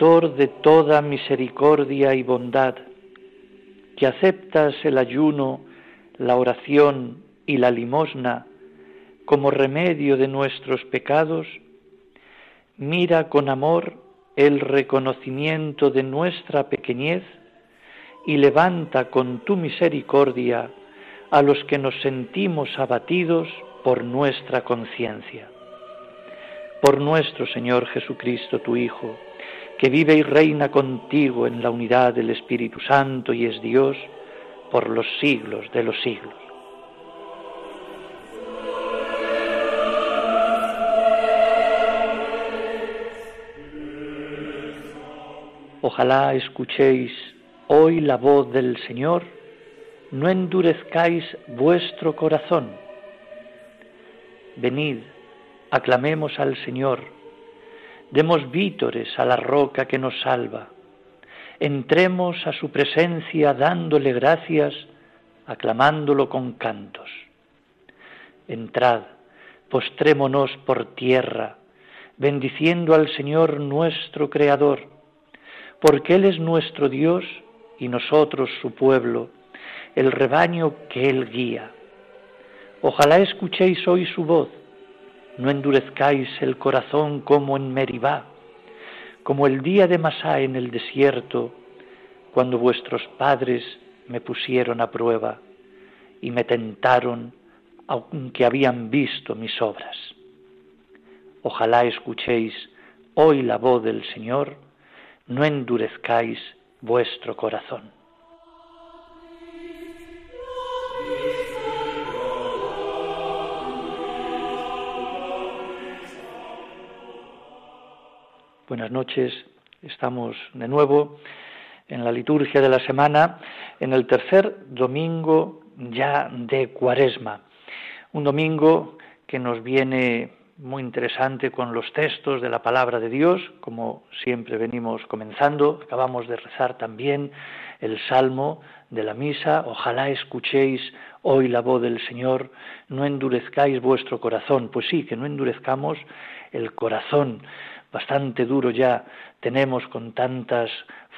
Autor de toda misericordia y bondad, que aceptas el ayuno, la oración y la limosna como remedio de nuestros pecados, mira con amor el reconocimiento de nuestra pequeñez y levanta con tu misericordia a los que nos sentimos abatidos por nuestra conciencia. Por nuestro Señor Jesucristo, tu Hijo, que vive y reina contigo en la unidad del Espíritu Santo y es Dios por los siglos de los siglos. Ojalá escuchéis hoy la voz del Señor, no endurezcáis vuestro corazón. Venid, aclamemos al Señor, demos vítores a la roca que nos salva, entremos a su presencia dándole gracias, aclamándolo con cantos. Entrad, postrémonos por tierra, bendiciendo al Señor nuestro Creador, porque Él es nuestro Dios y nosotros su pueblo, el rebaño que Él guía. Ojalá escuchéis hoy su voz, no endurezcáis el corazón como en Meribá, como el día de Masá en el desierto, cuando vuestros padres me pusieron a prueba y me tentaron aunque habían visto mis obras. Ojalá escuchéis hoy la voz del Señor, no endurezcáis vuestro corazón. Buenas noches, estamos de nuevo en la liturgia de la semana, en el tercer domingo ya de Cuaresma. Un domingo que nos viene muy interesante con los textos de la palabra de Dios, como siempre venimos comenzando. Acabamos de rezar también el salmo de la misa. Ojalá escuchéis hoy la voz del Señor, no endurezcáis vuestro corazón. Pues sí, que no endurezcamos el corazón bastante duro ya tenemos con tantas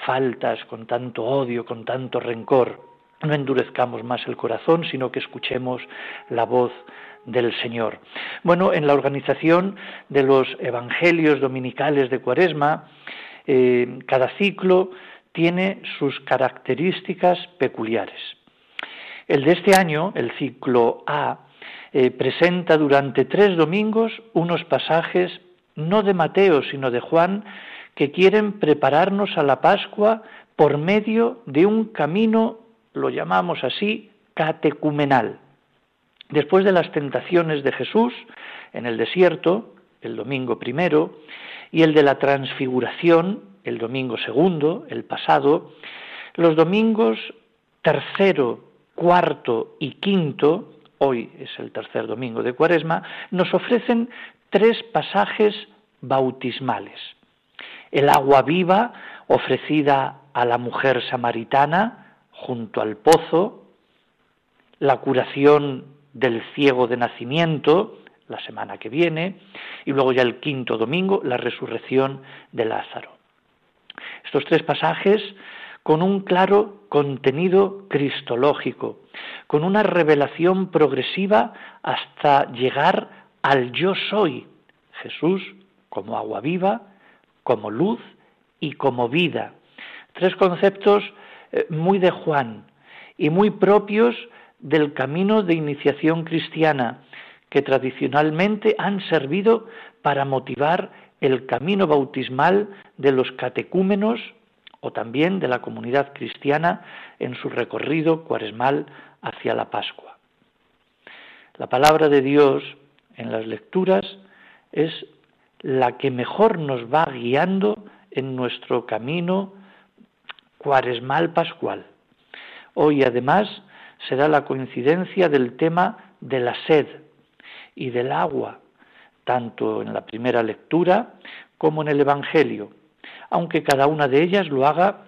faltas, con tanto odio, con tanto rencor. No endurezcamos más el corazón, sino que escuchemos la voz del Señor. Bueno, en la organización de los Evangelios Dominicales de Cuaresma, eh, cada ciclo tiene sus características peculiares. El de este año, el ciclo A, eh, presenta durante tres domingos unos pasajes no de Mateo, sino de Juan, que quieren prepararnos a la Pascua por medio de un camino, lo llamamos así, catecumenal. Después de las tentaciones de Jesús en el desierto, el domingo primero, y el de la transfiguración, el domingo segundo, el pasado, los domingos tercero, cuarto y quinto, hoy es el tercer domingo de Cuaresma, nos ofrecen tres pasajes bautismales. El agua viva ofrecida a la mujer samaritana junto al pozo, la curación del ciego de nacimiento la semana que viene y luego ya el quinto domingo la resurrección de Lázaro. Estos tres pasajes con un claro contenido cristológico, con una revelación progresiva hasta llegar al yo soy, Jesús como agua viva, como luz y como vida. Tres conceptos eh, muy de Juan y muy propios del camino de iniciación cristiana que tradicionalmente han servido para motivar el camino bautismal de los catecúmenos o también de la comunidad cristiana en su recorrido cuaresmal hacia la Pascua. La palabra de Dios en las lecturas es la que mejor nos va guiando en nuestro camino cuaresmal pascual. Hoy además será la coincidencia del tema de la sed y del agua, tanto en la primera lectura como en el Evangelio, aunque cada una de ellas lo haga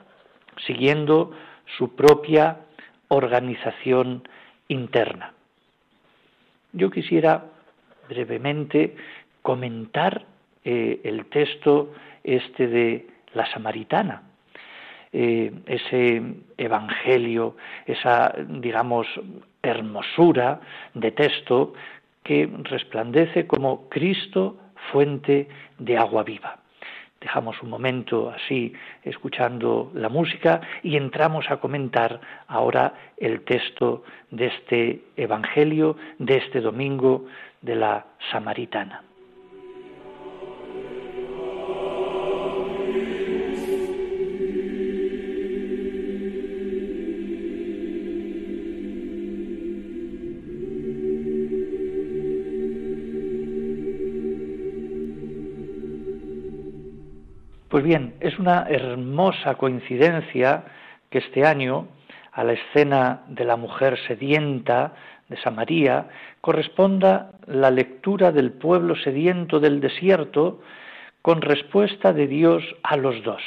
siguiendo su propia organización interna. Yo quisiera brevemente comentar eh, el texto este de la samaritana, eh, ese evangelio, esa, digamos, hermosura de texto que resplandece como Cristo fuente de agua viva. Dejamos un momento así escuchando la música y entramos a comentar ahora el texto de este Evangelio de este domingo de la Samaritana. Pues bien, es una hermosa coincidencia que este año, a la escena de la mujer sedienta de Samaría, corresponda la lectura del pueblo sediento del desierto con respuesta de Dios a los dos.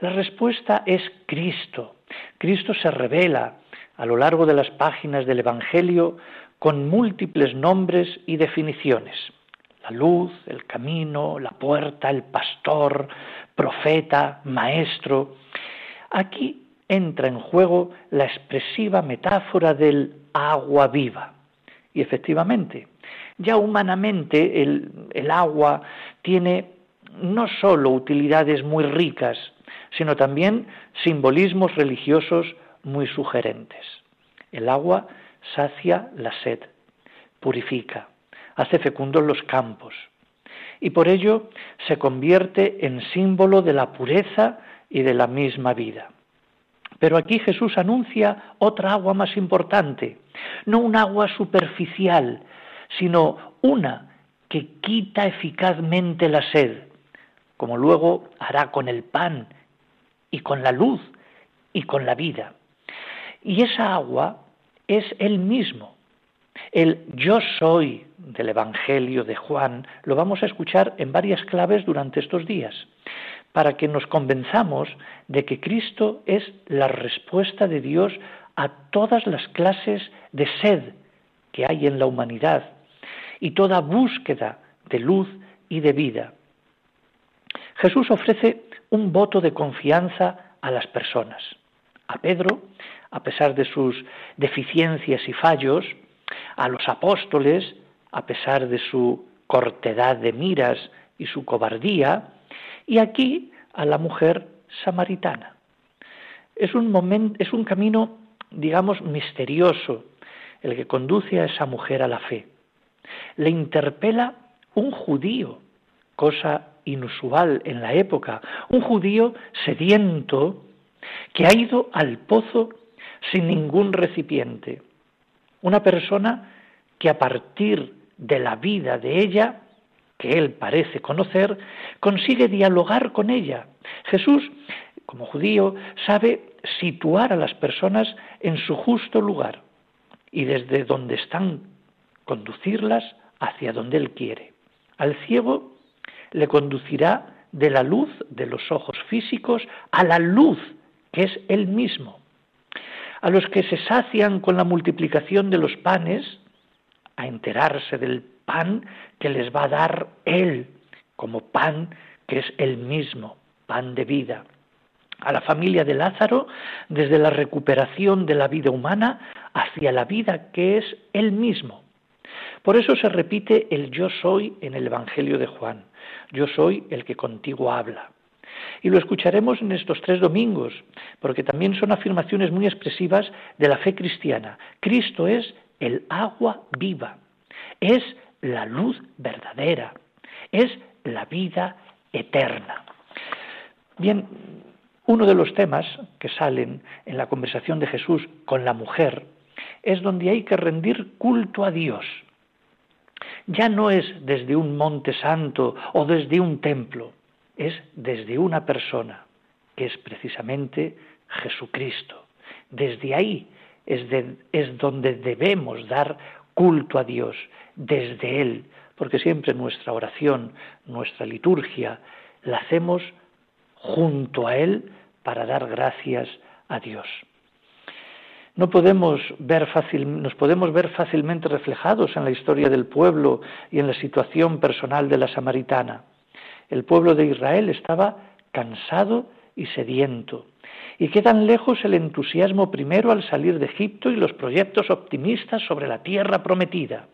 La respuesta es Cristo. Cristo se revela a lo largo de las páginas del Evangelio con múltiples nombres y definiciones la luz, el camino, la puerta, el pastor, profeta, maestro. Aquí entra en juego la expresiva metáfora del agua viva. Y efectivamente, ya humanamente el, agua tiene no sólo utilidades muy ricas, sino también simbolismos religiosos muy sugerentes. El agua sacia la sed, purifica, hace fecundos los campos y por ello se convierte en símbolo de la pureza y de la misma vida. Pero aquí Jesús anuncia otra agua más importante, no un agua superficial, sino una que quita eficazmente la sed, como luego hará con el pan y con la luz y con la vida. Y esa agua es Él mismo, el yo soy del Evangelio de Juan lo vamos a escuchar en varias claves durante estos días, para que nos convenzamos de que Cristo es la respuesta de Dios a todas las clases de sed que hay en la humanidad y toda búsqueda de luz y de vida. Jesús ofrece un voto de confianza a las personas. A Pedro, a pesar de sus deficiencias y fallos, a los apóstoles, a pesar de su cortedad de miras y su cobardía, y aquí a la mujer samaritana. Es un, momento, es un camino, digamos, misterioso el que conduce a esa mujer a la fe. Le interpela un judío, cosa inusual en la época, un judío sediento que ha ido al pozo sin ningún recipiente una persona que a partir de la vida de ella, que él parece conocer, consigue dialogar con ella. Jesús, como judío, sabe situar a las personas en su justo lugar y desde donde están conducirlas hacia donde él quiere. Al ciego le conducirá de la luz de los ojos físicos a la luz que es él mismo a los que se sacian con la multiplicación de los panes, a enterarse del pan que les va a dar Él, como pan que es el mismo, pan de vida. A la familia de Lázaro, desde la recuperación de la vida humana hacia la vida que es Él mismo. Por eso se repite el yo soy en el Evangelio de Juan. Yo soy el que contigo habla. Y lo escucharemos en estos tres domingos, porque también son afirmaciones muy expresivas de la fe cristiana. Cristo es el agua viva, es la luz verdadera, es la vida eterna. Bien, Uno de los temas que salen en la conversación de Jesús con la mujer es donde hay que rendir culto a Dios. Ya no es desde un monte santo o desde un templo, es desde una persona, que es precisamente Jesucristo. Desde ahí es, es donde debemos dar culto a Dios, desde Él, porque siempre nuestra oración, nuestra liturgia, la hacemos junto a Él para dar gracias a Dios. No podemos ver fácil, nos podemos ver fácilmente reflejados en la historia del pueblo y en la situación personal de la samaritana. El pueblo de Israel estaba cansado y sediento. Y quedan lejos el entusiasmo primero al salir de Egipto y los proyectos optimistas sobre la tierra prometida.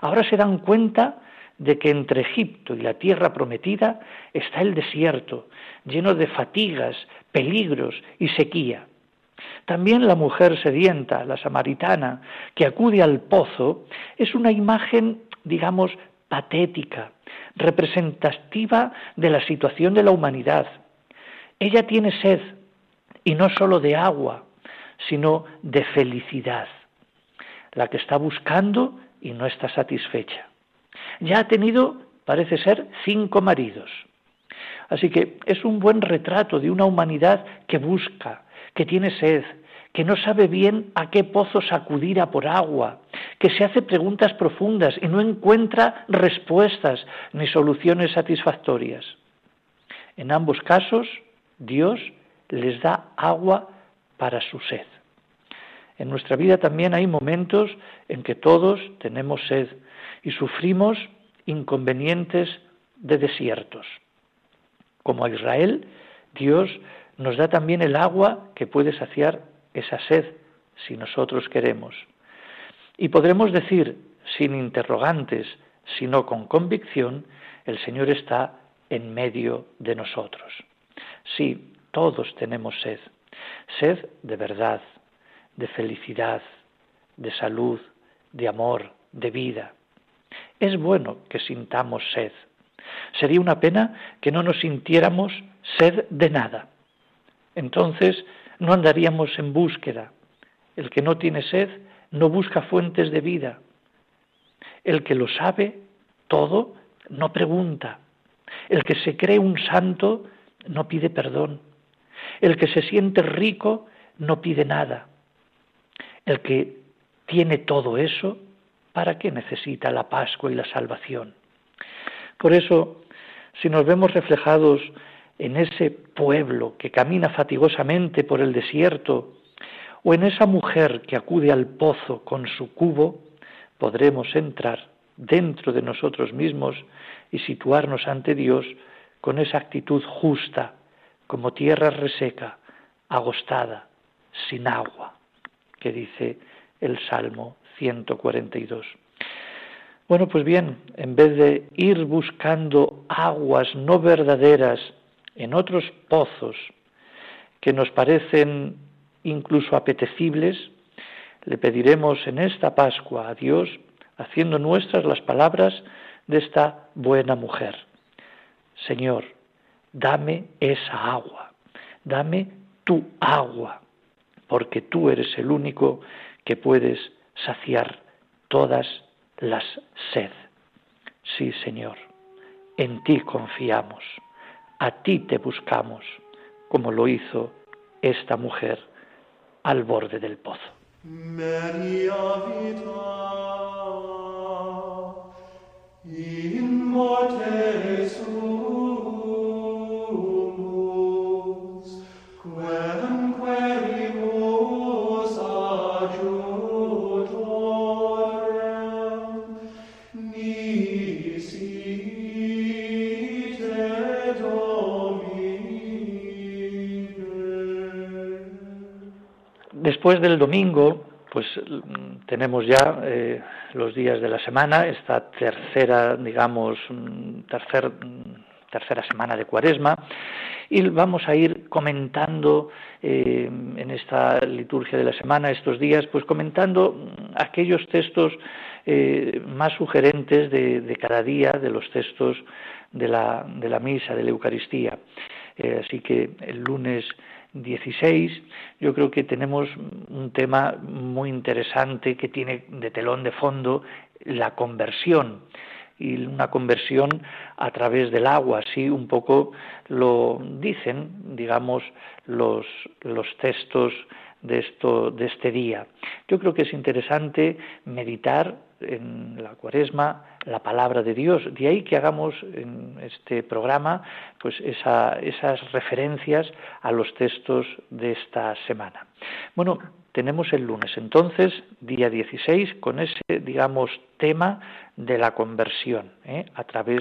Ahora se dan cuenta de que entre Egipto y la tierra prometida está el desierto, lleno de fatigas, peligros y sequía. También la mujer sedienta, la samaritana, que acude al pozo, es una imagen, digamos, patética, representativa de la situación de la humanidad. Ella tiene sed, y no solo de agua, sino de felicidad, la que está buscando y no está satisfecha. Ya ha tenido, parece ser, cinco maridos. Así que es un buen retrato de una humanidad que busca, que tiene sed, que no sabe bien a qué pozos acudir a por agua, que se hace preguntas profundas y no encuentra respuestas ni soluciones satisfactorias. En ambos casos, Dios les da agua para su sed. En nuestra vida también hay momentos en que todos tenemos sed y sufrimos inconvenientes de desiertos. Como a Israel, Dios nos da también el agua que puede saciar esa sed si nosotros queremos. Y podremos decir, sin interrogantes, sino con convicción, el Señor está en medio de nosotros. Sí, todos tenemos sed. Sed de verdad, de felicidad, de salud, de amor, de vida. Es bueno que sintamos sed. Sería una pena que no nos sintiéramos sed de nada. Entonces no andaríamos en búsqueda. El que no tiene sed no busca fuentes de vida. El que lo sabe todo no pregunta. El que se cree un santo no pide perdón. El que se siente rico no pide nada. El que tiene todo eso, ¿para qué necesita la Pascua y la salvación? Por eso, si nos vemos reflejados en ese pueblo que camina fatigosamente por el desierto, o en esa mujer que acude al pozo con su cubo, podremos entrar dentro de nosotros mismos y situarnos ante Dios con esa actitud justa, como tierra reseca, agostada, sin agua, que dice el Salmo 142. Bueno, pues bien, en vez de ir buscando aguas no verdaderas en otros pozos que nos parecen incluso apetecibles, le pediremos en esta Pascua a Dios, haciendo nuestras las palabras de esta buena mujer. Señor, dame esa agua, dame tu agua, porque tú eres el único que puedes saciar todas las sed. Sí, Señor, en ti confiamos, a ti te buscamos, como lo hizo esta mujer al borde del pozo. Después del domingo, pues mm, tenemos ya eh, los días de la semana, esta tercera, digamos, mm, tercer, mm, tercera semana de Cuaresma, y vamos a ir comentando eh, en esta liturgia de la semana, estos días, pues comentando aquellos textos eh, más sugerentes de, de, cada día, de los textos de la, de la misa, de la Eucaristía. Así que el lunes 16 yo creo que tenemos un tema muy interesante que tiene de telón de fondo la conversión y una conversión a través del agua, así un poco lo dicen, digamos, los, los textos de, esto, de este día. Yo creo que es interesante meditar en la cuaresma la palabra de Dios. De ahí que hagamos en este programa pues esas referencias a los textos de esta semana. Bueno, tenemos el lunes, entonces, día 16, con ese, digamos, tema de la conversión ¿eh? a través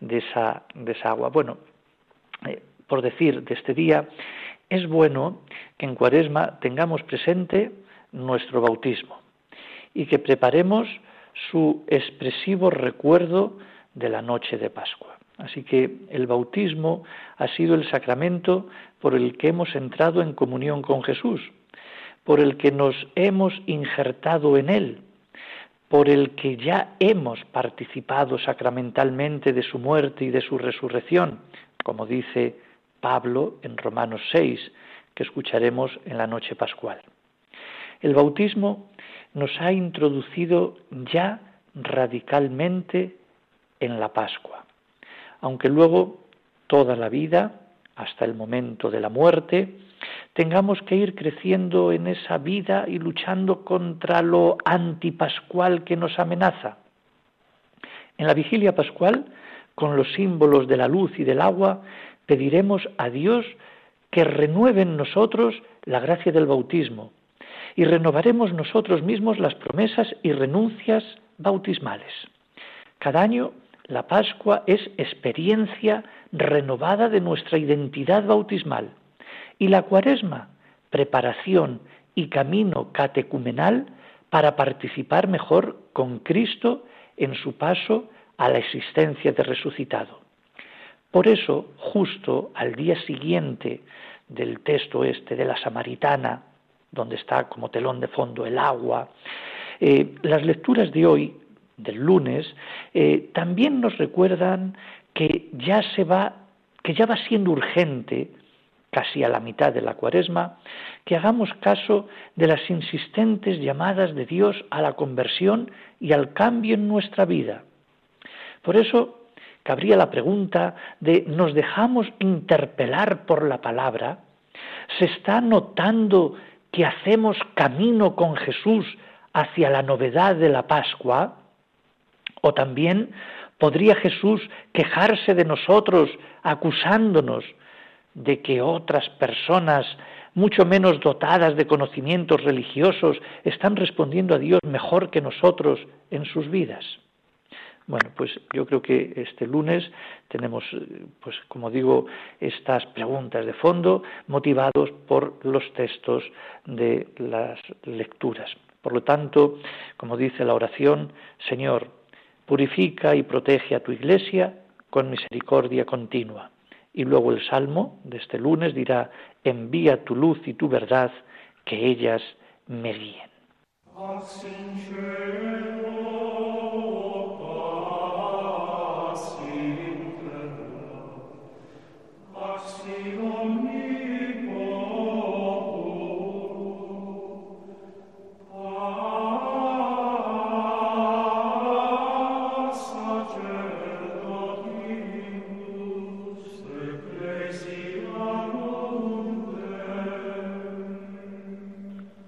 de esa, de esa agua. Bueno, eh, por decir, de este día, es bueno que en Cuaresma tengamos presente nuestro bautismo y que preparemos su expresivo recuerdo de la noche de Pascua. Así que el bautismo ha sido el sacramento por el que hemos entrado en comunión con Jesús, por el que nos hemos injertado en Él, por el que ya hemos participado sacramentalmente de su muerte y de su resurrección, como dice Pablo en Romanos 6, que escucharemos en la noche pascual. El bautismo nos ha introducido ya radicalmente en la Pascua, aunque luego toda la vida, hasta el momento de la muerte, tengamos que ir creciendo en esa vida y luchando contra lo antipascual que nos amenaza. En la vigilia pascual, con los símbolos de la luz y del agua, pediremos a Dios que renueve en nosotros la gracia del bautismo y renovaremos nosotros mismos las promesas y renuncias bautismales. Cada año la Pascua es experiencia renovada de nuestra identidad bautismal y la Cuaresma, preparación y camino catecumenal para participar mejor con Cristo en su paso a la existencia de resucitado. Por eso, justo al día siguiente del texto este de la Samaritana, donde está como telón de fondo el agua, eh, las lecturas de hoy, del lunes, eh, también nos recuerdan que ya se va, que ya va siendo urgente, casi a la mitad de la cuaresma, que hagamos caso de las insistentes llamadas de Dios a la conversión y al cambio en nuestra vida. Por eso cabría la pregunta de ¿nos dejamos interpelar por la palabra? ¿Se está notando hacemos camino con Jesús hacia la novedad de la Pascua? ¿O también podría Jesús quejarse de nosotros acusándonos de que otras personas mucho menos dotadas de conocimientos religiosos están respondiendo a Dios mejor que nosotros en sus vidas? Bueno, pues yo creo que este lunes tenemos, pues como digo, estas preguntas de fondo motivados por los textos de las lecturas. Por lo tanto, como dice la oración, Señor, purifica y protege a tu iglesia con misericordia continua. Y luego el salmo de este lunes dirá, envía tu luz y tu verdad, que ellas me guíen.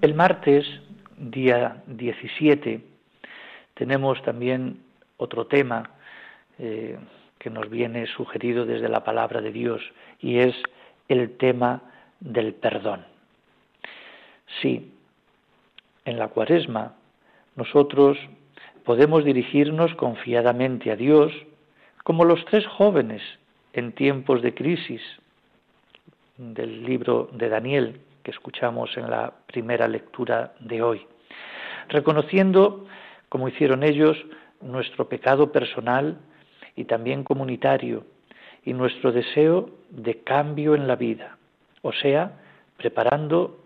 El martes, día 17, tenemos también otro tema eh, que nos viene sugerido desde la palabra de Dios y es el tema del perdón. Sí, en la cuaresma nosotros podemos dirigirnos confiadamente a Dios como los tres jóvenes en tiempos de crisis del libro de Daniel que escuchamos en la primera lectura de hoy, reconociendo, como hicieron ellos, nuestro pecado personal y también comunitario y nuestro deseo de cambio en la vida, o sea, preparando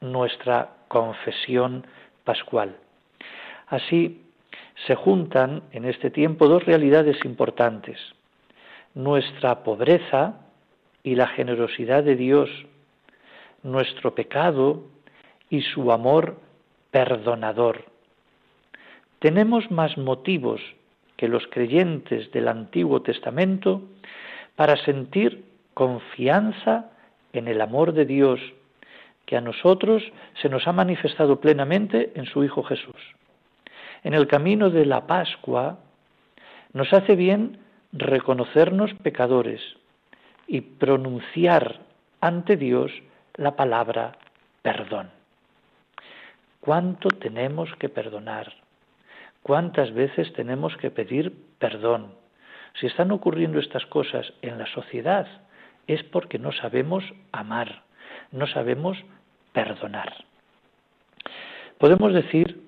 nuestra confesión pascual. Así se juntan en este tiempo dos realidades importantes, nuestra pobreza y la generosidad de Dios, nuestro pecado y su amor perdonador. Tenemos más motivos que los creyentes del Antiguo Testamento para sentir confianza en el amor de Dios que a nosotros se nos ha manifestado plenamente en su Hijo Jesús. En el camino de la Pascua nos hace bien reconocernos pecadores y pronunciar ante Dios la palabra perdón. ¿Cuánto tenemos que perdonar? ¿Cuántas veces tenemos que pedir perdón? Si están ocurriendo estas cosas en la sociedad es porque no sabemos amar, no sabemos perdonar. Podemos decir,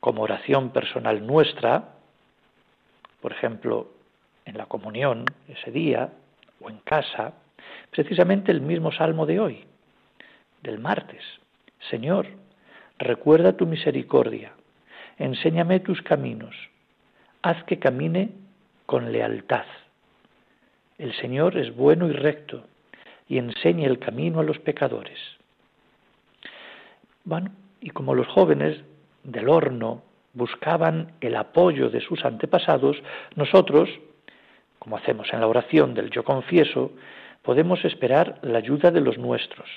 como oración personal nuestra, por ejemplo, en la comunión ese día o en casa, precisamente el mismo salmo de hoy, del martes. Señor, recuerda tu misericordia, enséñame tus caminos, haz que camine con lealtad. El Señor es bueno y recto y enseña el camino a los pecadores. Bueno, y como los jóvenes del horno buscaban el apoyo de sus antepasados, nosotros, como hacemos en la oración del yo confieso, podemos esperar la ayuda de los nuestros.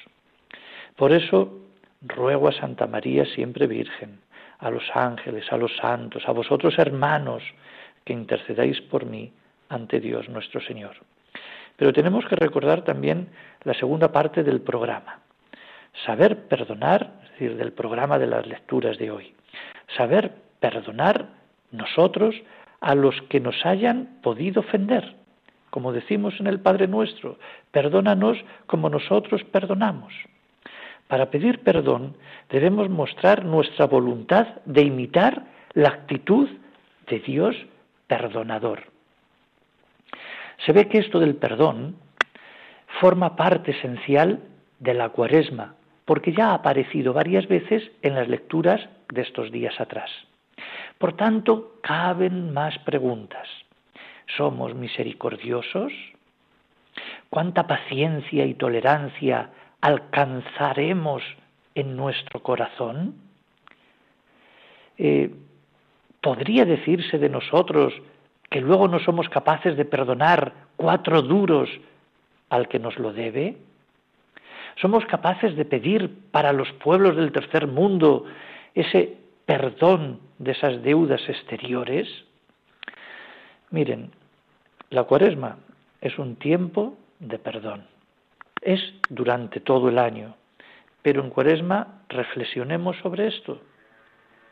Por eso ruego a Santa María siempre Virgen, a los ángeles, a los santos, a vosotros hermanos, que intercedáis por mí ante Dios nuestro Señor. Pero tenemos que recordar también la segunda parte del programa. Saber perdonar, es decir, del programa de las lecturas de hoy. Saber perdonar nosotros a los que nos hayan podido ofender. Como decimos en el Padre nuestro, perdónanos como nosotros perdonamos. Para pedir perdón debemos mostrar nuestra voluntad de imitar la actitud de Dios perdonador. Se ve que esto del perdón forma parte esencial de la cuaresma, porque ya ha aparecido varias veces en las lecturas de estos días atrás. Por tanto, caben más preguntas. ¿Somos misericordiosos? ¿Cuánta paciencia y tolerancia alcanzaremos en nuestro corazón? Eh, ¿Podría decirse de nosotros que luego no somos capaces de perdonar cuatro duros al que nos lo debe? ¿Somos capaces de pedir para los pueblos del tercer mundo ese perdón de esas deudas exteriores? Miren, la cuaresma es un tiempo de perdón. Es durante todo el año. Pero en cuaresma reflexionemos sobre esto.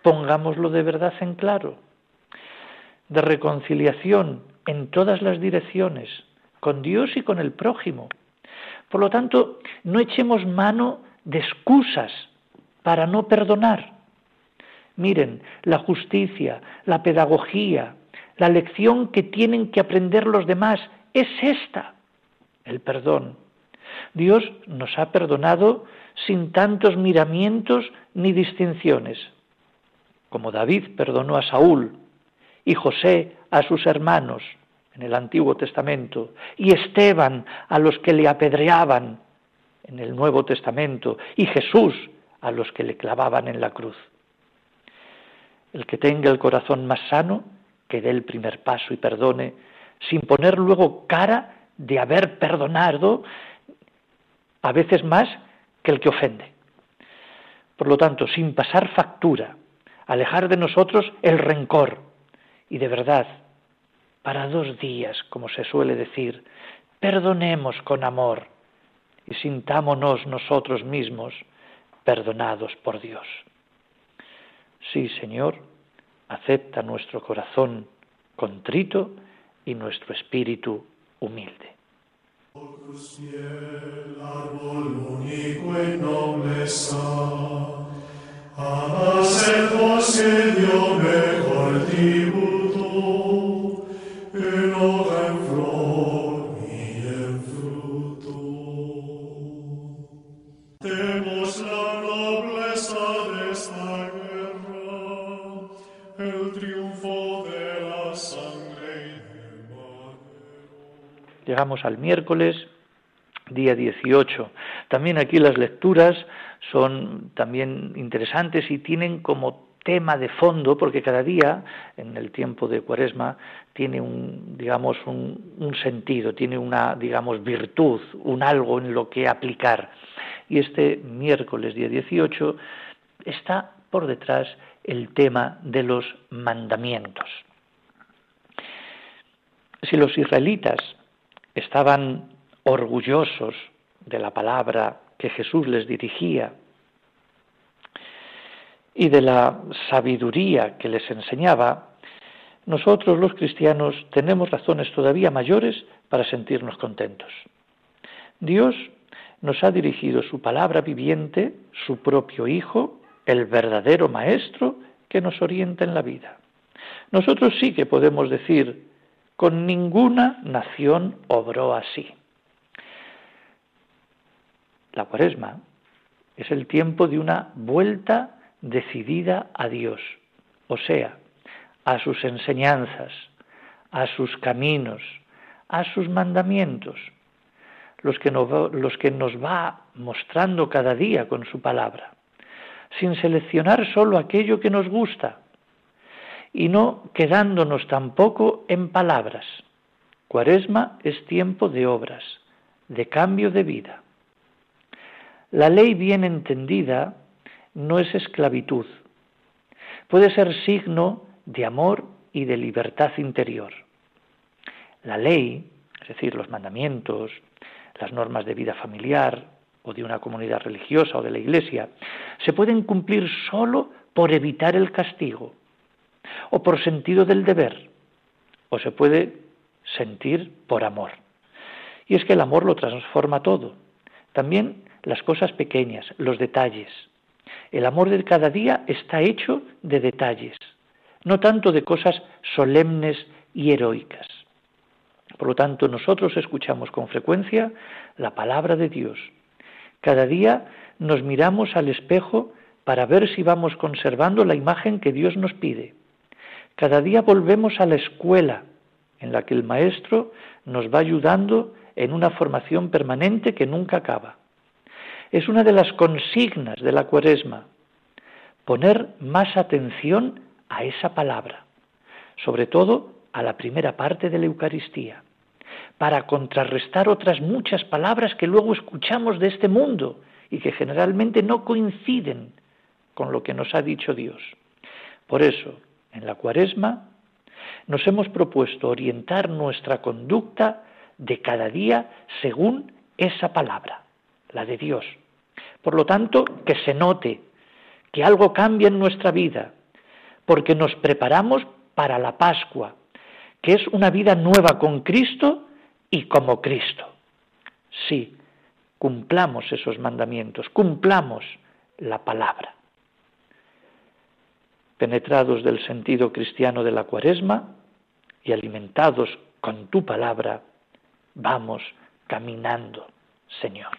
Pongámoslo de verdad en claro. De reconciliación en todas las direcciones, con Dios y con el prójimo. Por lo tanto, no echemos mano de excusas para no perdonar. Miren, la justicia, la pedagogía, la lección que tienen que aprender los demás es esta, el perdón. Dios nos ha perdonado sin tantos miramientos ni distinciones, como David perdonó a Saúl y José a sus hermanos en el Antiguo Testamento, y Esteban a los que le apedreaban en el Nuevo Testamento, y Jesús a los que le clavaban en la cruz. El que tenga el corazón más sano, que dé el primer paso y perdone, sin poner luego cara de haber perdonado a veces más que el que ofende. Por lo tanto, sin pasar factura, alejar de nosotros el rencor y de verdad, para dos días, como se suele decir, perdonemos con amor y sintámonos nosotros mismos perdonados por Dios. Sí, Señor, acepta nuestro corazón contrito y nuestro espíritu humilde. Amas et vos et Dio mejor tributo, Llegamos al miércoles día 18. También aquí las lecturas son también interesantes y tienen como tema de fondo, porque cada día en el tiempo de Cuaresma tiene un, digamos, un, un, sentido, tiene una, digamos, virtud, un algo en lo que aplicar. Y este miércoles día 18 está por detrás el tema de los mandamientos. Si los israelitas estaban orgullosos de la palabra que Jesús les dirigía y de la sabiduría que les enseñaba, nosotros los cristianos tenemos razones todavía mayores para sentirnos contentos. Dios nos ha dirigido su palabra viviente, su propio Hijo, el verdadero Maestro que nos orienta en la vida. Nosotros sí que podemos decir, con ninguna nación obró así. La cuaresma es el tiempo de una vuelta decidida a Dios, o sea, a sus enseñanzas, a sus caminos, a sus mandamientos, los que, nos, los que nos va mostrando cada día con su palabra, sin seleccionar solo aquello que nos gusta y no quedándonos tampoco en palabras. Cuaresma es tiempo de obras, de cambio de vida. La ley bien entendida no es esclavitud. Puede ser signo de amor y de libertad interior. La ley, es decir, los mandamientos, las normas de vida familiar o de una comunidad religiosa o de la iglesia, se pueden cumplir solo por evitar el castigo o por sentido del deber, o se puede sentir por amor. Y es que el amor lo transforma todo, también las cosas pequeñas, los detalles. El amor de cada día está hecho de detalles, no tanto de cosas solemnes y heroicas. Por lo tanto, nosotros escuchamos con frecuencia la palabra de Dios. Cada día nos miramos al espejo para ver si vamos conservando la imagen que Dios nos pide. Cada día volvemos a la escuela en la que el Maestro nos va ayudando en una formación permanente que nunca acaba es una de las consignas de la cuaresma, poner más atención a esa palabra, sobre todo a la primera parte de la Eucaristía, para contrarrestar otras muchas palabras que luego escuchamos de este mundo y que generalmente no coinciden con lo que nos ha dicho Dios. Por eso, en la cuaresma, nos hemos propuesto orientar nuestra conducta de cada día según esa palabra la de Dios. Por lo tanto, que se note que algo cambia en nuestra vida, porque nos preparamos para la Pascua, que es una vida nueva con Cristo y como Cristo. Sí, cumplamos esos mandamientos, cumplamos la palabra. Penetrados del sentido cristiano de la cuaresma y alimentados con tu palabra, vamos caminando, Señor.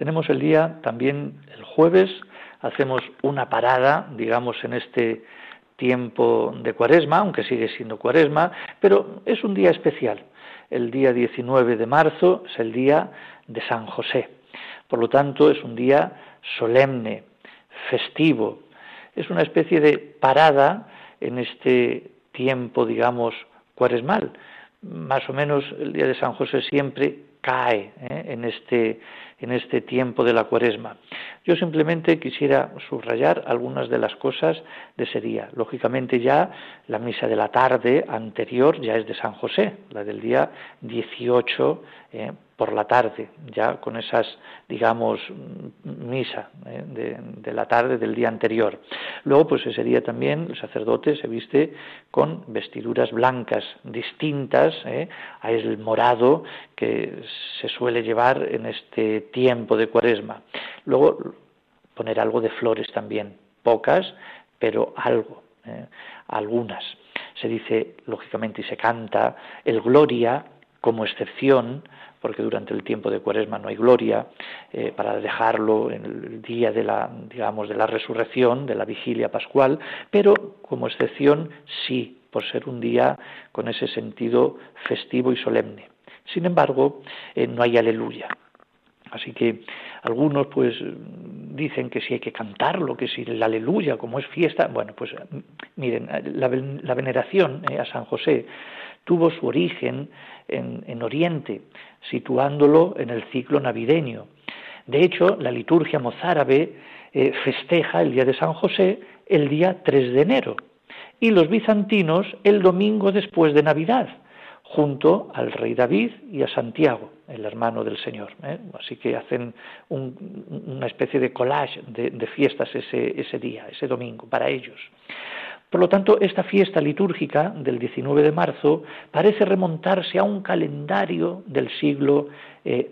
Tenemos el día también el jueves, hacemos una parada, digamos, en este tiempo de cuaresma, aunque sigue siendo cuaresma, pero es un día especial. El día 19 de marzo es el día de San José. Por lo tanto, es un día solemne, festivo. Es una especie de parada en este tiempo, digamos, cuaresmal. Más o menos el día de San José siempre cae ¿eh? en, este, en este tiempo de la cuaresma. Yo simplemente quisiera subrayar algunas de las cosas de ese día. Lógicamente ya la misa de la tarde anterior ya es de San José, la del día 18 eh, por la tarde, ya con esas, digamos, misa eh, de, la tarde del día anterior. Luego, pues ese día también el sacerdote se viste con vestiduras blancas distintas eh, a el morado que se suele llevar en este tiempo de cuaresma. Luego, poner algo de flores también, pocas, pero algo, eh, algunas. Se dice, lógicamente, y se canta el Gloria como excepción, porque durante el tiempo de Cuaresma no hay gloria, eh, para dejarlo en el día de la, digamos, de la resurrección, de la vigilia pascual, pero como excepción sí, por ser un día con ese sentido festivo y solemne. Sin embargo, eh, no hay aleluya. Así que algunos pues dicen que si hay que cantarlo, que si el aleluya, como es fiesta, bueno, pues miren, la, veneración eh, a San José tuvo su origen en, Oriente, situándolo en el ciclo navideño. De hecho, la liturgia mozárabe eh, festeja el día de San José el día 3 de enero y los bizantinos el domingo después de Navidad, junto al rey David y a Santiago, el hermano del Señor. ¿eh? Así que hacen una especie de collage de, fiestas ese, día, ese domingo, para ellos. Por lo tanto, esta fiesta litúrgica del 19 de marzo parece remontarse a un calendario del siglo XII. Eh,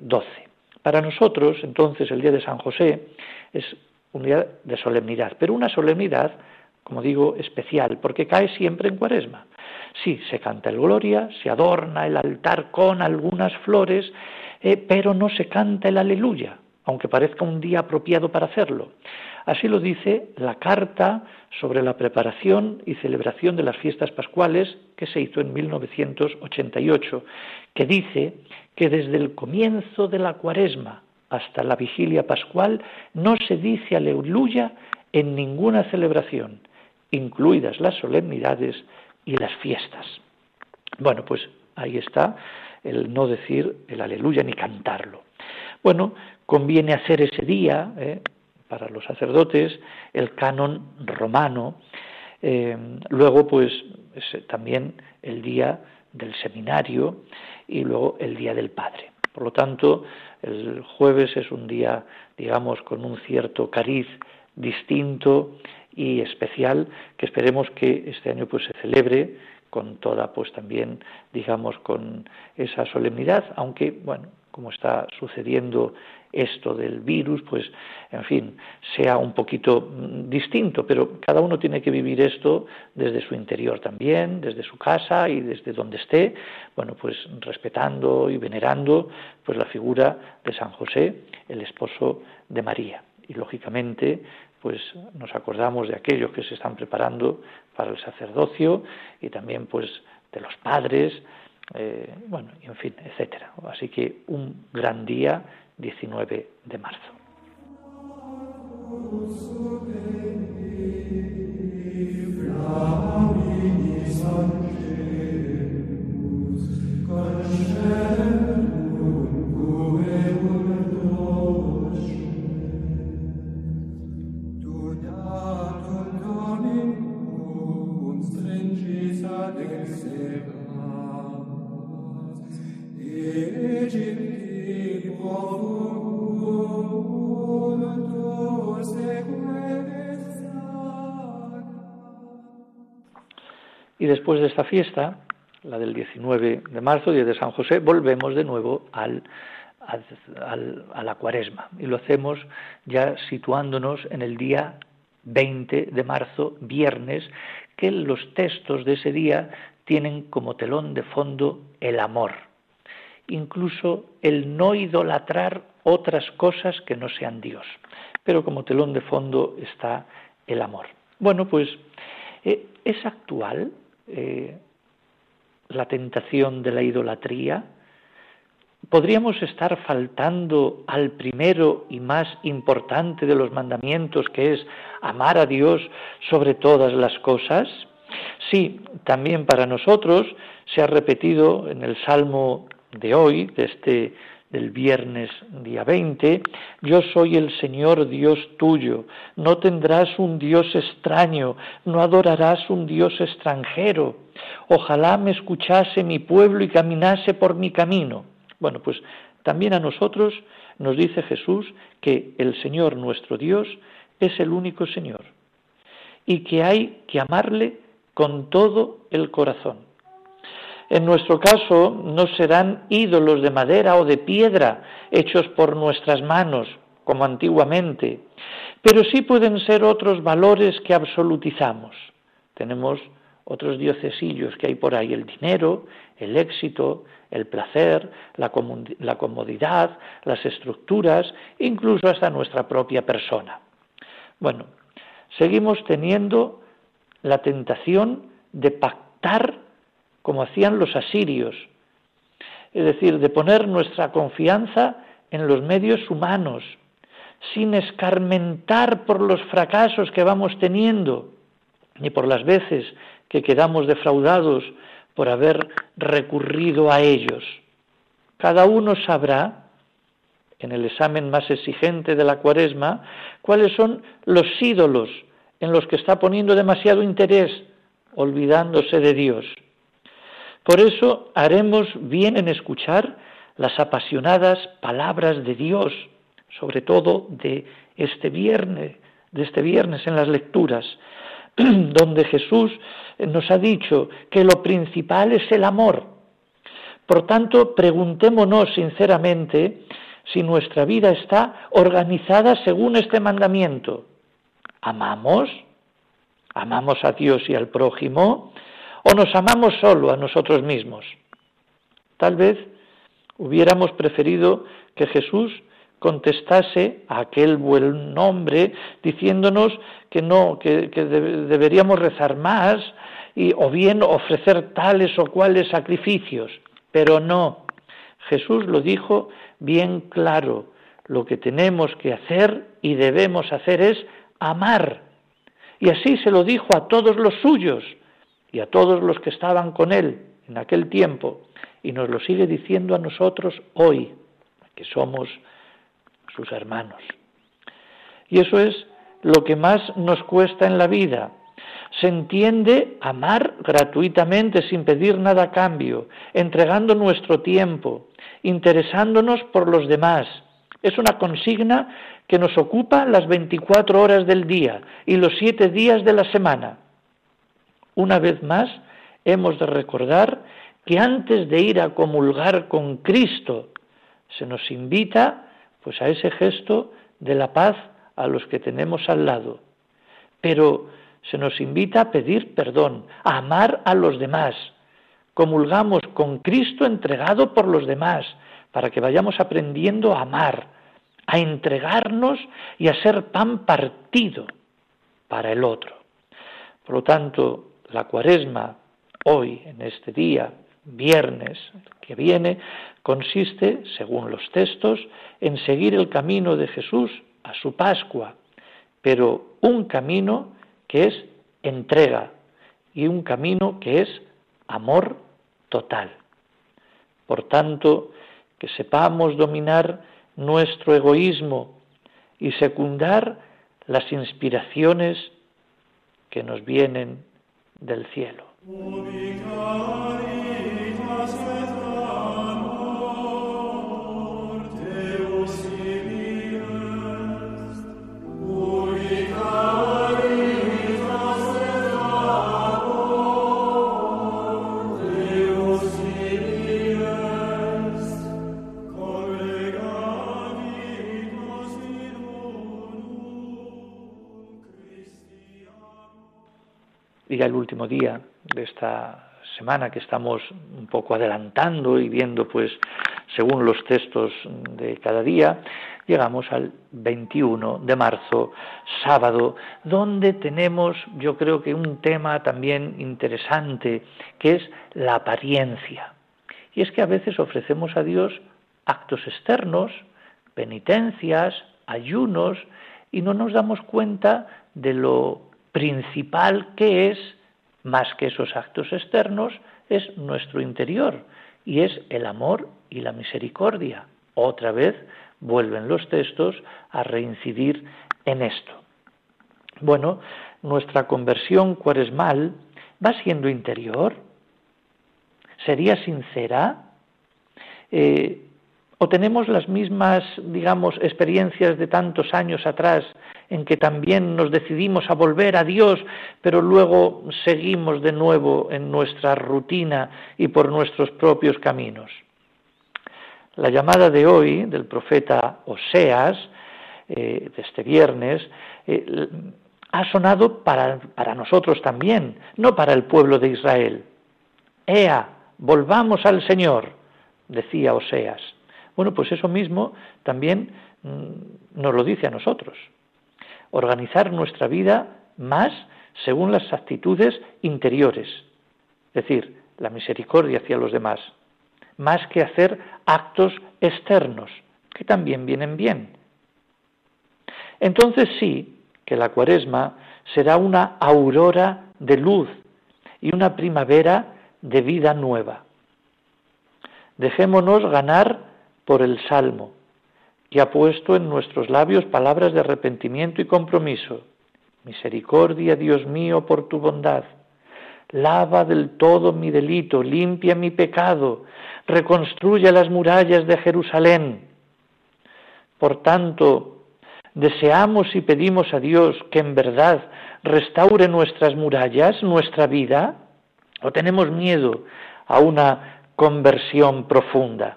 Para nosotros, entonces, el día de San José es un día de solemnidad, pero una solemnidad, como digo, especial, porque cae siempre en cuaresma. Sí, se canta el Gloria, se adorna el altar con algunas flores, eh, pero no se canta el Aleluya, aunque parezca un día apropiado para hacerlo. Así lo dice la carta sobre la preparación y celebración de las fiestas pascuales que se hizo en 1988, que dice que desde el comienzo de la cuaresma hasta la vigilia pascual no se dice aleluya en ninguna celebración, incluidas las solemnidades y las fiestas. Bueno, pues ahí está el no decir el aleluya ni cantarlo. Bueno, conviene hacer ese día, eh, para los sacerdotes, el canon romano, eh, luego pues también el día del seminario y luego el día del Padre. Por lo tanto, el jueves es un día, digamos, con un cierto cariz distinto y especial que esperemos que este año pues se celebre con toda pues también digamos con esa solemnidad aunque bueno como está sucediendo esto del virus, pues, en fin, sea un poquito mm, distinto, pero cada uno tiene que vivir esto desde su interior también, desde su casa y desde donde esté, bueno, pues respetando y venerando pues la figura de San José, el esposo de María. Y lógicamente, pues nos acordamos de aquellos que se están preparando para el sacerdocio y también pues de los padres, eh, bueno, en fin, etcétera. Así que un gran día 19 de marzo. Después de esta fiesta, la del 19 de marzo, día de San José, volvemos de nuevo al, a la cuaresma. Y lo hacemos ya situándonos en el día 20 de marzo, viernes, que los textos de ese día tienen como telón de fondo el amor, incluso el no idolatrar otras cosas que no sean Dios. Pero como telón de fondo está el amor. Bueno, pues eh, es actual eh, la tentación de la idolatría? ¿Podríamos estar faltando al primero y más importante de los mandamientos, que es amar a Dios sobre todas las cosas? Sí, también para nosotros se ha repetido en el Salmo de hoy, de este del viernes día 20, yo soy el Señor Dios tuyo, no tendrás un Dios extraño, no adorarás un Dios extranjero, ojalá me escuchase mi pueblo y caminase por mi camino. Bueno, pues también a nosotros nos dice Jesús que el Señor nuestro Dios es el único Señor y que hay que amarle con todo el corazón. En nuestro caso no serán ídolos de madera o de piedra hechos por nuestras manos, como antiguamente, pero sí pueden ser otros valores que absolutizamos. Tenemos otros diocesillos que hay por ahí, el dinero, el éxito, el placer, la, comodidad, las estructuras, incluso hasta nuestra propia persona. Bueno, seguimos teniendo la tentación de pactar como hacían los asirios, es decir, de poner nuestra confianza en los medios humanos, sin escarmentar por los fracasos que vamos teniendo, ni por las veces que quedamos defraudados por haber recurrido a ellos. Cada uno sabrá, en el examen más exigente de la cuaresma, cuáles son los ídolos en los que está poniendo demasiado interés, olvidándose de Dios. Por eso haremos bien en escuchar las apasionadas palabras de Dios, sobre todo de este viernes, de este viernes en las lecturas, donde Jesús nos ha dicho que lo principal es el amor. Por tanto, preguntémonos sinceramente si nuestra vida está organizada según este mandamiento. ¿Amamos? ¿Amamos a Dios y al prójimo? O nos amamos solo a nosotros mismos. Tal vez hubiéramos preferido que Jesús contestase a aquel buen hombre diciéndonos que no, que, deberíamos rezar más y, o bien ofrecer tales o cuales sacrificios. Pero no, Jesús lo dijo bien claro, lo que tenemos que hacer y debemos hacer es amar. Y así se lo dijo a todos los suyos y a todos los que estaban con él en aquel tiempo, y nos lo sigue diciendo a nosotros hoy, que somos sus hermanos. Y eso es lo que más nos cuesta en la vida. Se entiende amar gratuitamente, sin pedir nada a cambio, entregando nuestro tiempo, interesándonos por los demás. Es una consigna que nos ocupa las 24 horas del día y los siete días de la semana. Una vez más, hemos de recordar que antes de ir a comulgar con Cristo, se nos invita pues a ese gesto de la paz a los que tenemos al lado. Pero se nos invita a pedir perdón, a amar a los demás. Comulgamos con Cristo entregado por los demás, para que vayamos aprendiendo a amar, a entregarnos y a ser pan partido para el otro. Por lo tanto, la cuaresma hoy, en este día, viernes que viene, consiste, según los textos, en seguir el camino de Jesús a su Pascua, pero un camino que es entrega y un camino que es amor total. Por tanto, que sepamos dominar nuestro egoísmo y secundar las inspiraciones que nos vienen del cielo. El último día de esta semana que estamos un poco adelantando y viendo pues según los textos de cada día, llegamos al 21 de marzo, sábado, donde tenemos yo creo que un tema también interesante, que es la apariencia. Y es que a veces ofrecemos a Dios actos externos, penitencias, ayunos, y no nos damos cuenta de lo principal que es, más que esos actos externos, es nuestro interior y es el amor y la misericordia, Otra vez vuelven los textos a reincidir en esto. Bueno, nuestra conversión cuaresmal va siendo interior, sería sincera, eh, o tenemos las mismas, digamos, experiencias de tantos años atrás en que también nos decidimos a volver a Dios, pero luego seguimos de nuevo en nuestra rutina y por nuestros propios caminos. La llamada de hoy del profeta Oseas, eh, de este viernes, eh, ha sonado para, para nosotros también, no para el pueblo de Israel. Ea, volvamos al Señor, decía Oseas. Bueno, pues eso mismo también mm, nos lo dice a nosotros. Organizar nuestra vida más según las actitudes interiores, es decir, la misericordia hacia los demás, más que hacer actos externos, que también vienen bien. Entonces sí, que la cuaresma será una aurora de luz y una primavera de vida nueva. Dejémonos ganar por el Salmo, que ha puesto en nuestros labios palabras de arrepentimiento y compromiso. Misericordia, Dios mío, por tu bondad. Lava del todo mi delito, limpia mi pecado, reconstruye las murallas de Jerusalén. Por tanto, deseamos y pedimos a Dios que en verdad restaure nuestras murallas, nuestra vida, o tenemos miedo a una conversión profunda.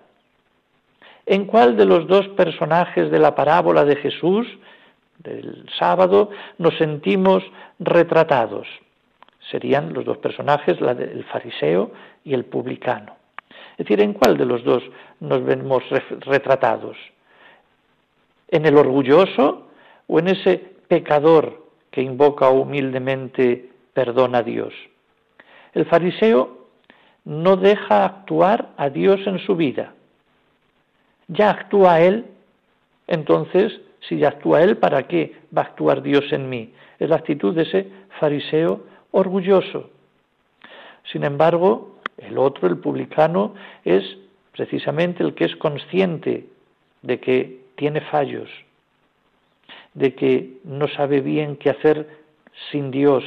¿En cuál de los dos personajes de la parábola de Jesús, del sábado, nos sentimos retratados? Serían los dos personajes, el fariseo y el publicano. Es decir, ¿en cuál de los dos nos vemos retratados? en el orgulloso o en ese pecador que invoca humildemente perdón a Dios. El fariseo no deja actuar a Dios en su vida. Ya actúa Él, entonces, si ya actúa Él, ¿para qué va a actuar Dios en mí? Es la actitud de ese fariseo orgulloso. Sin embargo, el otro, el publicano, es precisamente el que es consciente de que tiene fallos, de que no sabe bien qué hacer sin Dios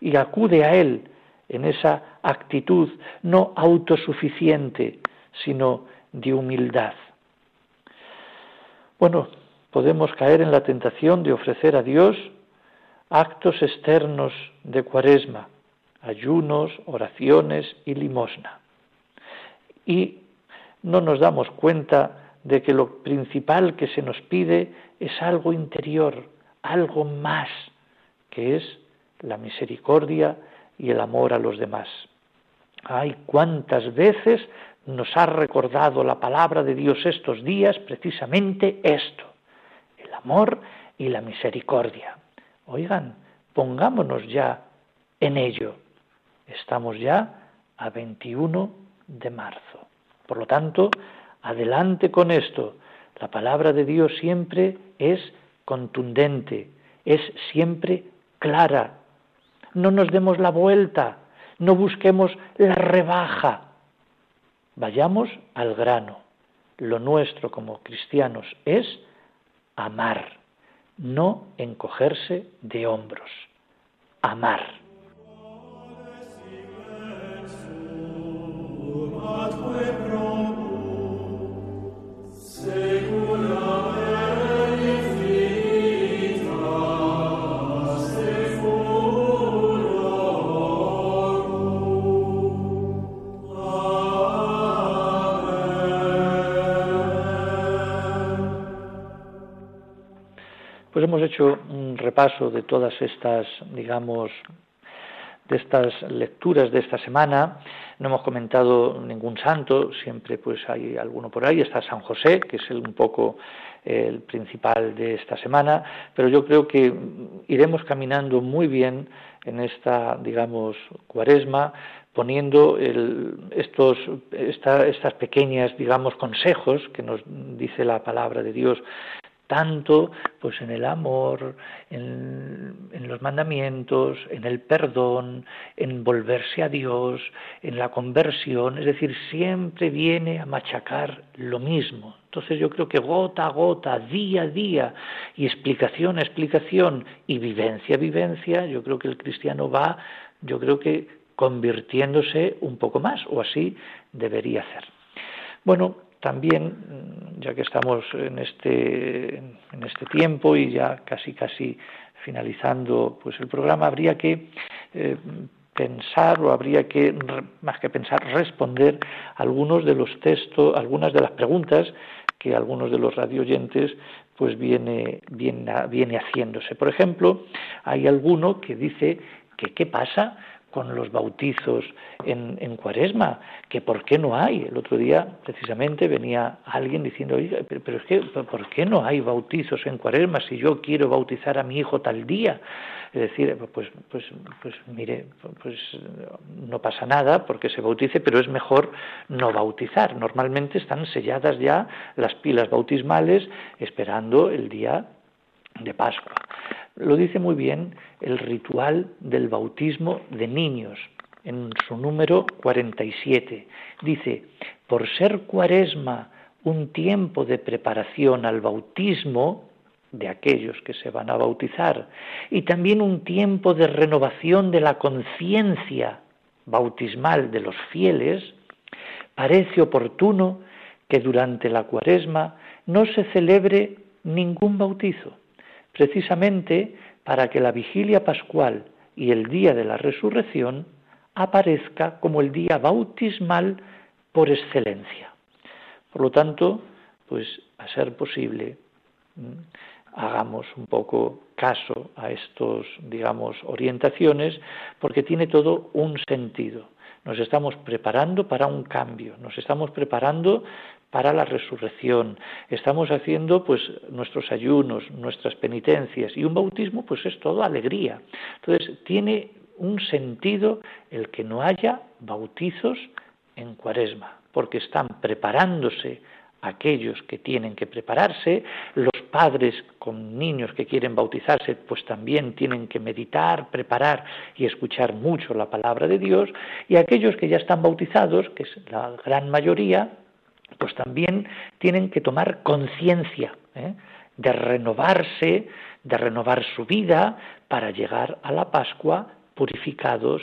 y acude a Él en esa actitud no autosuficiente, sino de humildad. Bueno, podemos caer en la tentación de ofrecer a Dios actos externos de cuaresma, ayunos, oraciones y limosna. Y no nos damos cuenta de que lo principal que se nos pide es algo interior, algo más, que es la misericordia y el amor a los demás. Ay, cuántas veces nos ha recordado la palabra de Dios estos días precisamente esto, el amor y la misericordia. Oigan, pongámonos ya en ello. Estamos ya a 21 de marzo. Por lo tanto, Adelante con esto. La palabra de Dios siempre es contundente, es siempre clara. No nos demos la vuelta, no busquemos la rebaja. Vayamos al grano. Lo nuestro como cristianos es amar, no encogerse de hombros. Amar. Hemos hecho un repaso de todas estas, digamos, de estas lecturas de esta semana. No hemos comentado ningún santo, siempre pues hay alguno por ahí. Está San José, que es un poco el principal de esta semana, pero yo creo que iremos caminando muy bien en esta, digamos, cuaresma, poniendo estos, estas pequeñas, digamos, consejos que nos dice la palabra de Dios tanto pues en el amor, en, los mandamientos, en el perdón, en volverse a Dios, en la conversión, es decir, siempre viene a machacar lo mismo. Entonces yo creo que gota a gota, día a día, y explicación a explicación, y vivencia a vivencia, yo creo que el cristiano va, yo creo que convirtiéndose un poco más, o así debería ser. Bueno, también, mm, ya que estamos en este, en este tiempo y ya casi casi finalizando pues el programa, habría que eh, pensar o habría que, más que pensar, responder algunos de los textos, algunas de las preguntas que algunos de los radioyentes pues viene, viene, viene haciéndose. Por ejemplo, hay alguno que dice que qué pasa con los bautizos en, en, cuaresma, que por qué no hay. El otro día precisamente venía alguien diciendo, Oye, pero, es que, ¿por qué no hay bautizos en cuaresma si yo quiero bautizar a mi hijo tal día? Es decir, pues, pues, pues mire, pues no pasa nada porque se bautice, pero es mejor no bautizar. Normalmente están selladas ya las pilas bautismales esperando el día de Pascua. Lo dice muy bien el ritual del bautismo de niños en su número 47. Dice, por ser cuaresma un tiempo de preparación al bautismo de aquellos que se van a bautizar y también un tiempo de renovación de la conciencia bautismal de los fieles, parece oportuno que durante la cuaresma no se celebre ningún bautizo, precisamente para que la vigilia pascual y el día de la resurrección aparezca como el día bautismal por excelencia. Por lo tanto, pues a ser posible, hagamos un poco caso a estos, digamos, orientaciones, porque tiene todo un sentido. Nos estamos preparando para un cambio, nos estamos preparando para la resurrección. Estamos haciendo pues nuestros ayunos, nuestras penitencias y un bautismo pues es todo alegría. Entonces, tiene un sentido el que no haya bautizos en Cuaresma, porque están preparándose aquellos que tienen que prepararse, los padres con niños que quieren bautizarse, pues también tienen que meditar, preparar y escuchar mucho la palabra de Dios, y aquellos que ya están bautizados, que es la gran mayoría, pues también tienen que tomar conciencia ¿eh? de renovarse, de renovar su vida para llegar a la Pascua purificados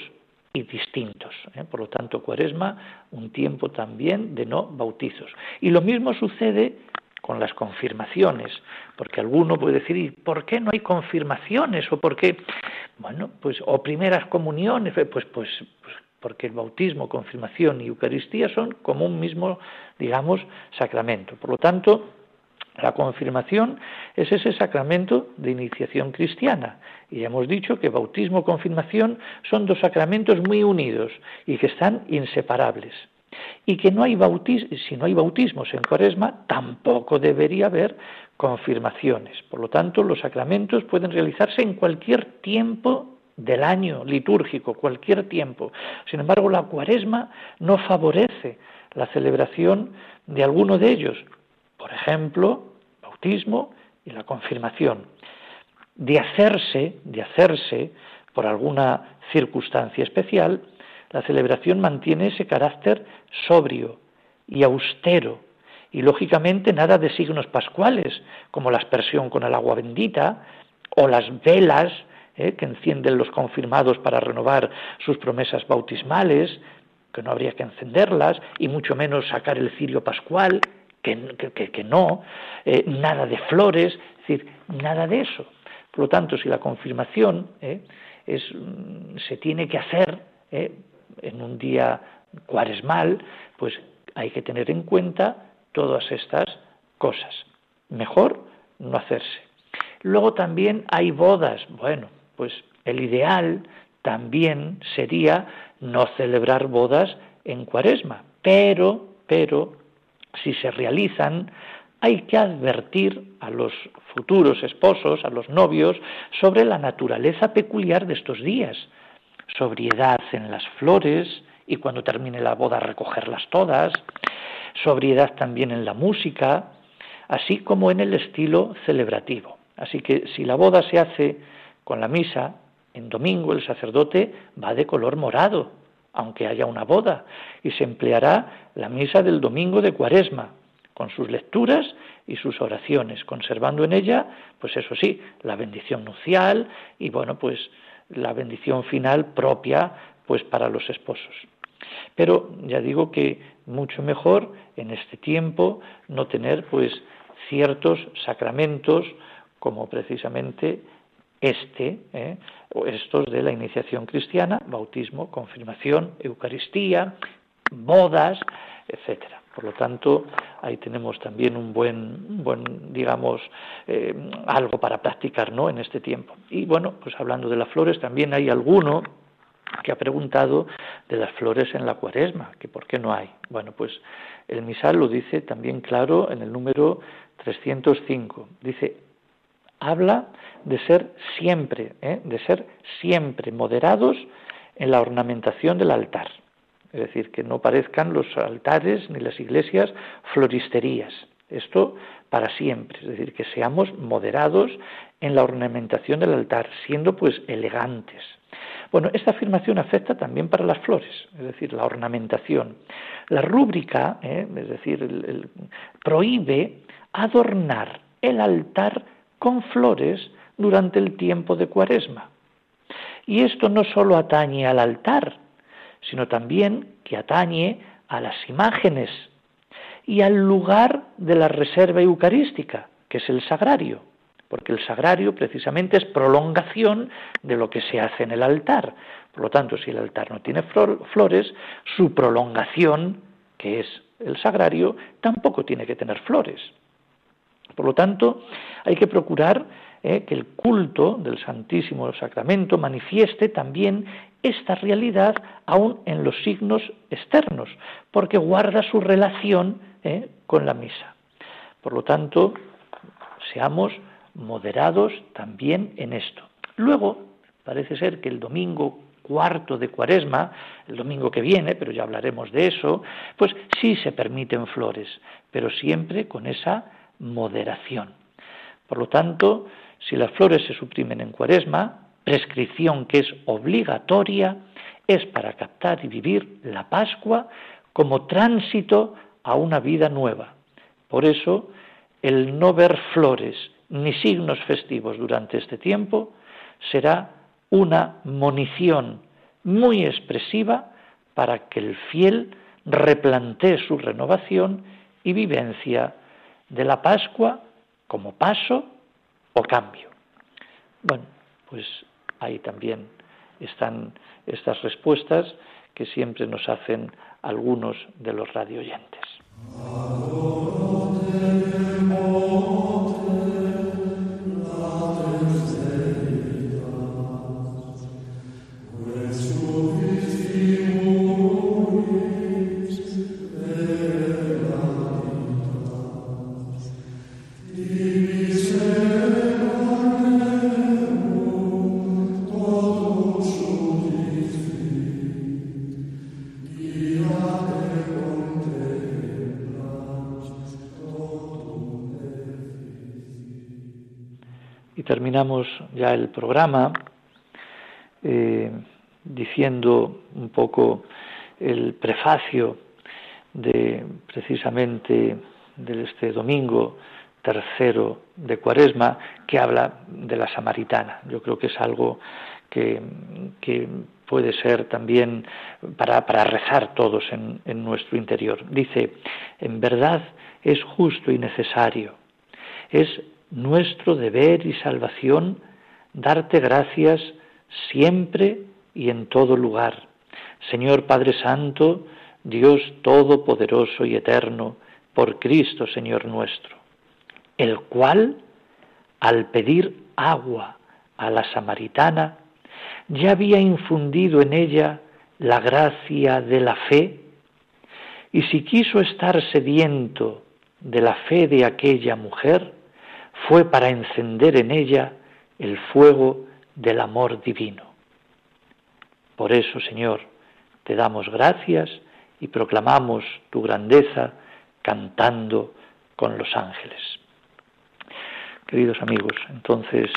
y distintos. ¿eh? Por lo tanto, cuaresma, un tiempo también de no bautizos. Y lo mismo sucede con las confirmaciones, porque alguno puede decir, ¿y por qué no hay confirmaciones? ¿O por qué? Bueno, pues, o primeras comuniones, pues, pues, pues porque el bautismo, confirmación y Eucaristía son como un mismo, digamos, sacramento. Por lo tanto, la confirmación es ese sacramento de iniciación cristiana. Y ya hemos dicho que bautismo y confirmación son dos sacramentos muy unidos y que están inseparables. Y que no hay si no hay bautismos en cuaresma, tampoco debería haber confirmaciones. Por lo tanto, los sacramentos pueden realizarse en cualquier tiempo del año litúrgico, cualquier tiempo. Sin embargo, la cuaresma no favorece la celebración de alguno de ellos, por ejemplo, bautismo y la confirmación. De hacerse, de hacerse por alguna circunstancia especial, la celebración mantiene ese carácter sobrio y austero, y lógicamente nada de signos pascuales, como la aspersión con el agua bendita, o las velas eh, que encienden los confirmados para renovar sus promesas bautismales, que no habría que encenderlas, y mucho menos sacar el cirio pascual, que, no, eh, nada de flores, es decir, nada de eso. Por lo tanto, si la confirmación eh, es, mm, se tiene que hacer en un día cuaresmal, pues hay que tener en cuenta todas estas cosas. Mejor no hacerse. Luego también hay bodas. Bueno, pues el ideal también sería no celebrar bodas en cuaresma, pero, pero si se realizan, hay que advertir a los futuros esposos, a los novios, sobre la naturaleza peculiar de estos días. Sobriedad en las flores y cuando termine la boda recogerlas todas. Sobriedad también en la música. así como en el estilo celebrativo. Así que si la boda se hace con la misa, en domingo el sacerdote va de color morado, aunque haya una boda, y se empleará la misa del domingo de cuaresma, con sus lecturas y sus oraciones, conservando en ella, pues eso sí, la bendición nupcial y bueno, pues la bendición final propia pues para los esposos. Pero ya digo que mucho mejor en este tiempo no tener pues ciertos sacramentos como precisamente este, ¿eh? estos de la iniciación cristiana, bautismo, confirmación, Eucaristía, bodas, etcétera. Por lo tanto, ahí tenemos también un buen, buen digamos, eh, algo para practicar, ¿no? En este tiempo. Y bueno, pues hablando de las flores, también hay alguno que ha preguntado de las flores en la cuaresma, que por qué no hay. Bueno, pues el misal lo dice también claro en el número 305. Dice, habla de ser siempre, ¿eh? de ser siempre moderados en la ornamentación del altar. Es decir, que no parezcan los altares ni las iglesias floristerías. Esto para siempre, es decir, que seamos moderados en la ornamentación del altar, siendo pues elegantes. Bueno, esta afirmación afecta también para las flores, es decir, la ornamentación. La rúbrica, ¿eh? es decir, prohíbe adornar el altar con flores durante el tiempo de cuaresma. Y esto no solo atañe al altar, sino también que atañe a las imágenes y al lugar de la reserva eucarística, que es el sagrario, porque el sagrario precisamente es prolongación de lo que se hace en el altar. Por lo tanto, si el altar no tiene flores, su prolongación, que es el sagrario, tampoco tiene que tener flores. Por lo tanto, hay que procurar eh, que el culto del Santísimo Sacramento manifieste también esta realidad aún en los signos externos, porque guarda su relación eh, con la misa. Por lo tanto, seamos moderados también en esto. Luego, parece ser que el domingo cuarto de cuaresma, el domingo que viene, pero ya hablaremos de eso, pues sí se permiten flores, pero siempre con esa moderación. Por lo tanto, si las flores se suprimen en cuaresma, prescripción que es obligatoria, es para captar y vivir la Pascua como tránsito a una vida nueva. Por eso, el no ver flores ni signos festivos durante este tiempo será una munición muy expresiva para que el fiel replantee su renovación y vivencia de la Pascua como paso o cambio. Bueno, pues ahí también están estas respuestas que siempre nos hacen algunos de los radioyentes. Ya el programa eh, diciendo un poco el prefacio de precisamente de este domingo tercero de Cuaresma que habla de la samaritana. Yo creo que es algo que, puede ser también para, rezar todos en, en nuestro interior. Dice, en verdad es justo y necesario, es nuestro deber y salvación darte gracias siempre y en todo lugar. Señor Padre Santo, Dios Todopoderoso y Eterno, por Cristo Señor nuestro, el cual, al pedir agua a la samaritana, ya había infundido en ella la gracia de la fe, y si quiso estar sediento de la fe de aquella mujer, fue para encender en ella el fuego del amor divino. Por eso, Señor, te damos gracias y proclamamos tu grandeza cantando con los ángeles. queridos amigos. Entonces,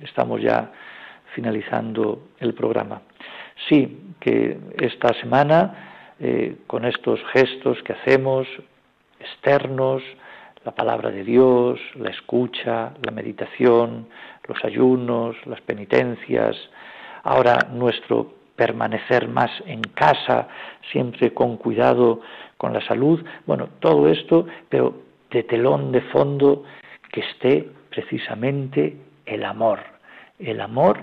estamos ya finalizando el programa. Sí, que esta semana, eh, con estos gestos que hacemos, externos, la palabra de Dios, la escucha, la meditación, los ayunos, las penitencias, ahora nuestro permanecer más en casa, siempre con cuidado con la salud, bueno, todo esto, pero de telón de fondo que esté precisamente el amor, el amor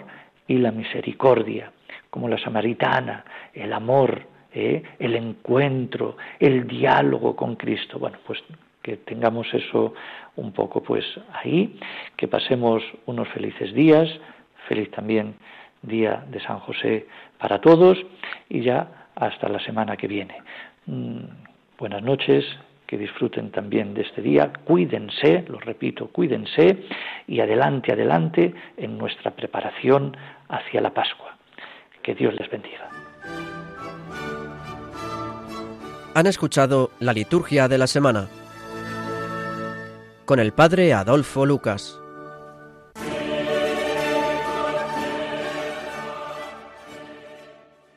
y la misericordia, como la samaritana, el amor, ¿eh? el encuentro, el diálogo con Cristo. Bueno, pues que tengamos eso un poco pues ahí, que pasemos unos felices días, feliz también día de San José para todos y ya hasta la semana que viene. Mm, buenas noches, que disfruten también de este día, cuídense, lo repito, cuídense y adelante, adelante en nuestra preparación hacia la Pascua. Que Dios les bendiga. Han escuchado la liturgia de la semana con el Padre Adolfo Lucas.